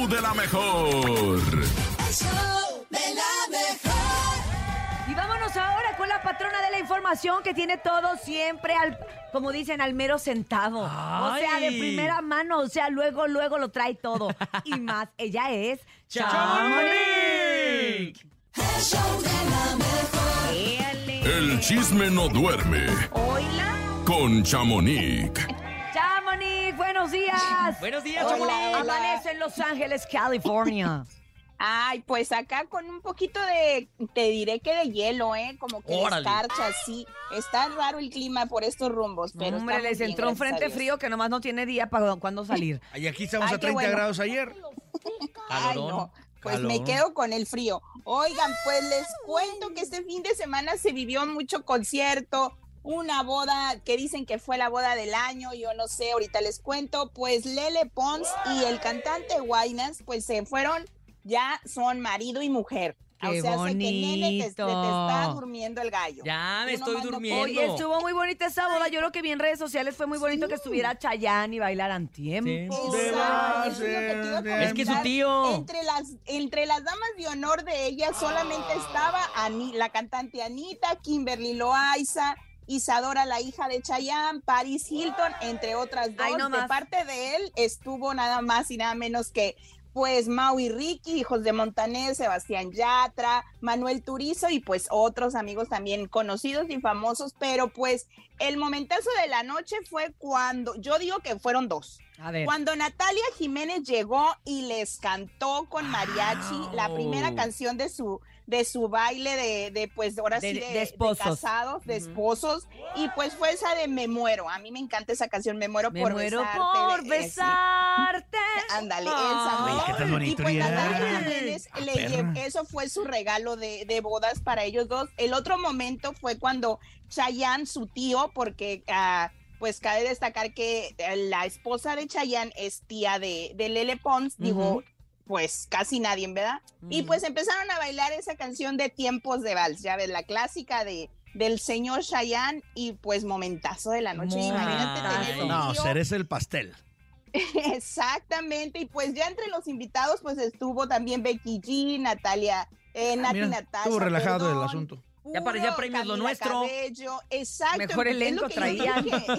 show de la mejor. El show de la mejor. Y vámonos ahora con la patrona de la información que tiene todo siempre al, como dicen, al mero centavo. O sea, de primera mano, o sea, luego, luego lo trae todo. Y más, ella es ¡Chamonix! El show de la mejor. Éale. El chisme no duerme Oila. con Chamonix. Buenos días. Buenos días, Hola, Chamonix. hola. Amanece en Los Ángeles, California. Ay, pues acá con un poquito de, te diré que de hielo, ¿eh? Como que Órale. escarcha, sí. Está raro el clima por estos rumbos, pero Hombre, les bien, entró un frente frío que nomás no tiene día para cuándo salir. Y aquí estamos Ay, a qué 30 bueno. grados ayer. Ay, no. Pues me quedo con el frío. Oigan, pues les cuento que este fin de semana se vivió mucho concierto, una boda que dicen que fue la boda del año, yo no sé, ahorita les cuento, pues Lele Pons y el cantante Guaynas, pues se fueron, ya son marido y mujer. ¡Qué o sea, sé que nene te, te- te está bonito! durmiendo el gallo. Ya me estoy durmiendo. Oye, estuvo muy bonita esa boda. Yo creo que vi en redes sociales fue muy bonito que estuviera Chayanne y bailaran tiempo. Exacto, es lo que Es que su tío. Entre las, entre las damas de honor de ella solamente estaba Ani- la cantante Anita, Kimberly Loaiza, Isadora, la hija de Chayanne, Paris Hilton, entre otras dos. Ay, no de más. parte de él estuvo nada más y nada menos que pues Mau y Ricky, hijos de Montaner, Sebastián Yatra, Manuel Turizo y pues otros amigos también conocidos y famosos, pero pues el momentazo de la noche fue cuando, yo digo que fueron dos. A ver. Cuando Natalia Jiménez llegó y les cantó con mariachi la Wow. primera canción de su de su baile de, de pues ahora De- sí de esposos. casados, de esposos y pues fue esa de Me muero. A mí me encanta esa canción Me muero Me por muero besarte. por besarte. Ándale, esa. Qué tan bonito, Y pues. Natalia Jiménez Ah, le perra. lle- eso fue su regalo de, de bodas para ellos dos. El otro momento fue cuando Chayanne, su tío, porque ah, pues cabe destacar que eh, la esposa de Chayanne es tía de, de Lele Pons, digo, pues casi nadie, ¿verdad? Y pues empezaron a bailar esa canción de tiempos de vals, ya ves, la clásica de del señor Chayanne y pues momentazo de la noche. Imagínate tener un No, cereza el pastel. Exactamente, y pues ya entre los invitados pues estuvo también Becky G, Natalia, eh, Nati Mira, Natasha. estuvo relajado el asunto. Ya parecía premios lo nuestro. Cabello, exacto. Mejor es lo elenco traían. Dije, Dije,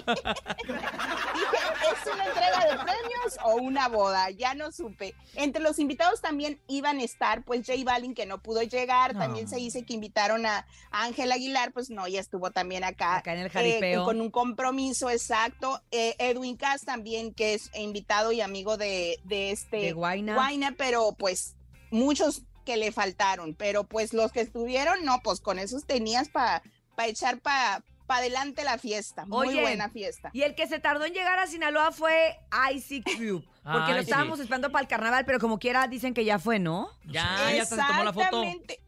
¿es una entrega de premios o una boda? Ya no supe. Entre los invitados también iban a estar pues J Balvin que no pudo llegar, también se dice que invitaron a Ángel Aguilar, pues no, ya estuvo también acá Acá en el eh, jaripeo. con un compromiso exacto. Eh, Edwin Cass también, que es invitado y amigo de, de este de Guayna. Guayna, pero pues muchos que le faltaron, pero pues los que estuvieron, no, pues con esos tenías para echar para adelante la fiesta. Muy Oye, buena fiesta. Y el que se tardó en llegar a Sinaloa fue Icy Cube. Porque lo estábamos sí. esperando para el carnaval, pero como quiera dicen que ya fue, ¿no? Ya, ya se tomó la foto. Exactamente.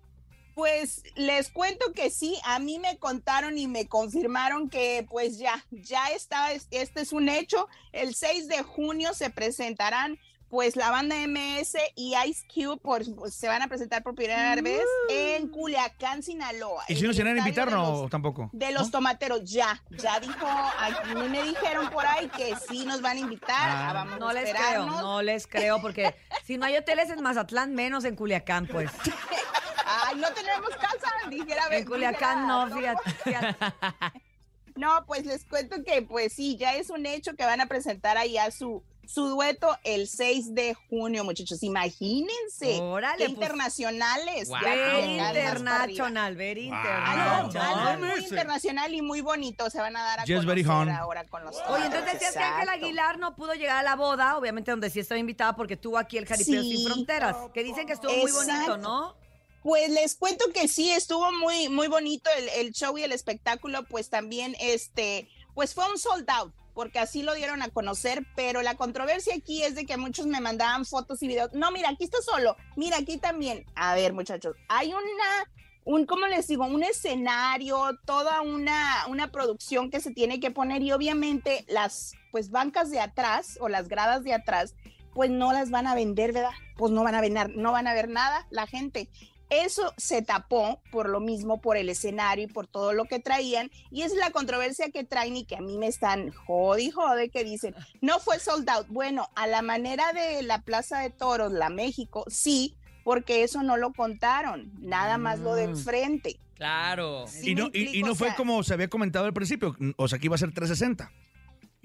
Pues les cuento que sí, a mí me contaron y me confirmaron que pues ya, ya está, este es un hecho. El 6 de junio se presentarán pues la banda MS y Ice Cube por, pues, se van a presentar por primera vez en Culiacán, Sinaloa. ¿Y si el iban a estadio invitar de no los- tampoco? de los tomateros, ya, ya dijo, a mí me dijeron por ahí que sí nos van a invitar, Ah. ah, vamos No a les creo, no les creo, porque si no hay hoteles en Mazatlán, menos en Culiacán, pues. Ay, no tenemos casa, dijera. En Culiacán no, dijera, fíjate. fíjate. No, pues les cuento que pues sí, ya es un hecho que van a presentar allá su, su dueto el 6 de junio, muchachos. Imagínense. Órale, qué pues. internacionales. Wow. internacional, very Wow. Algo, internacional. algo muy internacional y muy bonito se van a dar a Just conocer ahora con los Oye, entonces decías que Ángel. Aguilar no pudo llegar a la boda, obviamente donde sí estaba invitada porque tuvo aquí el Jaripeo Sí. Sin Fronteras, que dicen que estuvo muy bonito. ¿no? Pues les cuento que sí, estuvo muy, muy bonito el, el show y el espectáculo, pues también este, pues fue un sold out, porque así lo dieron a conocer, pero la controversia aquí es de que muchos me mandaban fotos y videos. No, mira, aquí está solo, mira, aquí también. A ver, muchachos, hay una, un, ¿cómo les digo? Un escenario, toda una, una producción que se tiene que poner y obviamente las, pues bancas de atrás o las gradas de atrás, pues no las van a vender, ¿verdad? Pues no van a vender, no van a ver nada la gente. Eso se tapó por lo mismo, por el escenario y por todo lo que traían. Y es la controversia que traen y que a mí me están jode y jode que dicen, no fue sold out. Bueno, a la manera de la Plaza de Toros, la México, sí, porque eso no lo contaron, nada más lo de Mm. enfrente. Claro. Sí y no, y- no o fue como se había comentado al principio, o sea, que iba a ser 360.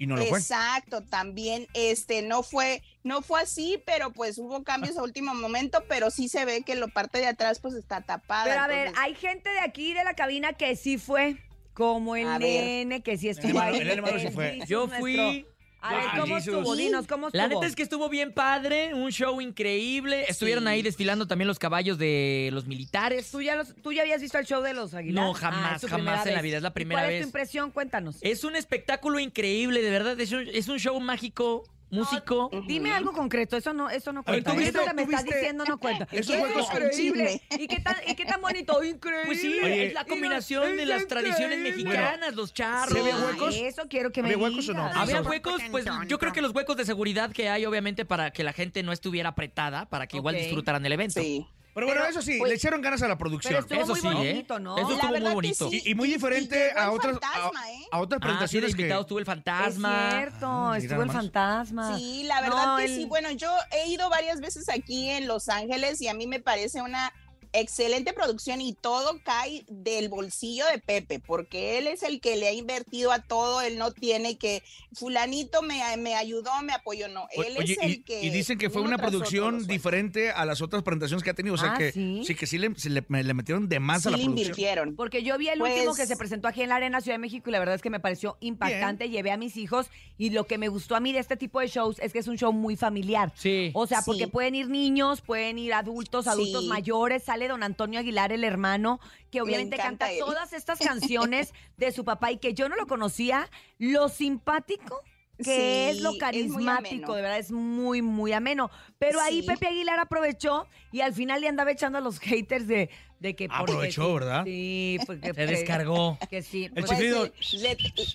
Y no lo fue. Exacto, también este no fue no fue así, pero pues hubo cambios a último momento, pero sí se ve que la parte de atrás pues está tapada. Pero a ver, hay gente de aquí de la cabina que sí fue, como el A ver. nene que sí estuvo hermano- ahí. el hermano sí fue. Yo nuestro. fui. A ver, ¿cómo Jesus. estuvo? Dinos, ¿cómo estuvo? La neta es que estuvo bien padre, un show increíble. Estuvieron ahí desfilando también los caballos de los militares. ¿Tú ya, los- ¿Tú ya habías visto el show de los Aguilar? No, jamás, Ah, jamás primera en la vez. vida, es la ¿Y primera ¿Cuál es vez. tu impresión? Cuéntanos. Es un espectáculo increíble, de verdad. Es un, es un show mágico, músico. Dime algo concreto, eso no, eso no ver, cuenta. ¿tú Eso que me estás diciendo no cuenta. esos ¿Qué? juegos- increíble. ¿Y qué tan, y qué tan bonito? Increíble. Pues sí, Oye, es la combinación de las tradiciones mexicanas, los charros. ¿Se había Ah, huecos? Eso quiero que me ¿Había huecos o no? digas. Ah, Había huecos, pues yo creo que los huecos de seguridad que hay, obviamente, para que la gente no estuviera apretada, para que igual disfrutaran el evento. Sí. Pero bueno, Pero, eso sí, pues- le echaron ganas a la producción. Pero Eso muy sí, ¿eh? bonito, ¿no? Eso La estuvo muy bonito. sí. Y, y muy diferente y a otras, fantasma, a, ¿eh? a otras Ah, sí, presentaciones que... estuvo el Es fantasma. cierto, Ah, estuvo el fantasma. Sí, la verdad No, que el- sí. Bueno, yo he ido varias veces aquí en Los Ángeles y a mí me parece una excelente producción y todo cae del bolsillo de Pepe, porque él es el que le ha invertido a todo, él no tiene que, fulanito me, me ayudó, me apoyó, no, él Oye, es el y, que... y dicen que fue una producción diferente a las otras presentaciones que ha tenido. O sea Ah, que ¿sí? sí, que sí le, se le- me- le metieron de más Sí a la le producción. invirtieron. Porque yo vi el Pues- último que se presentó aquí en la Arena Ciudad de México y la verdad es que me pareció impactante. Llevé a mis hijos y lo que me gustó a mí de este tipo de shows es que es un show muy familiar. Sí. O sea, Sí. porque pueden ir niños, pueden ir adultos, adultos Sí. mayores. Sale don Antonio Aguilar, el hermano, que obviamente canta él. todas estas canciones de su papá y que yo no lo conocía. Lo simpático que Sí, es lo es carismático, ameno. de verdad es muy, muy ameno. Pero ahí Sí. Pepe Aguilar aprovechó y al final le andaba echando a los haters de, de que... porque Aprovechó, sí, ¿verdad? Sí, porque... Se descargó. Que sí. El pues, Pues, chiflido. eh,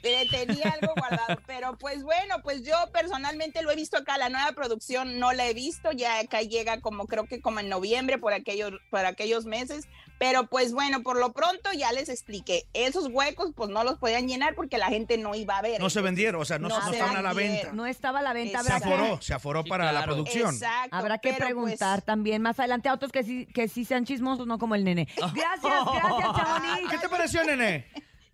le, le tenía algo guardado, pero pues bueno, pues yo personalmente lo he visto acá, la nueva producción no la he visto, ya acá llega como creo que como en noviembre por aquellos, por aquellos meses, pero pues bueno, por lo pronto ya les expliqué, esos huecos pues no los podían llenar porque la gente no iba a ver. No se vendieron, o sea, no, no no se estaban a la venta. no estaba a la venta. Se aforó, se aforó Sí, para la producción. Exacto, habrá que pues, preguntar también más adelante a otros que sí, que sí sean chismosos, no como el nene. Gracias, gracias, Chamonix. ¿Qué te pareció, nene?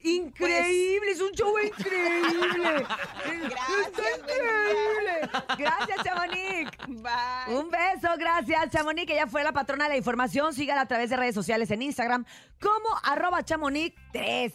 Increíble, es un show increíble. Gracias, Está increíble. Gracias, Chamonix. Gracias, Chamonix, que ya fue la patrona de la información. Sígala a través de redes sociales en Instagram como arroba chamonix3.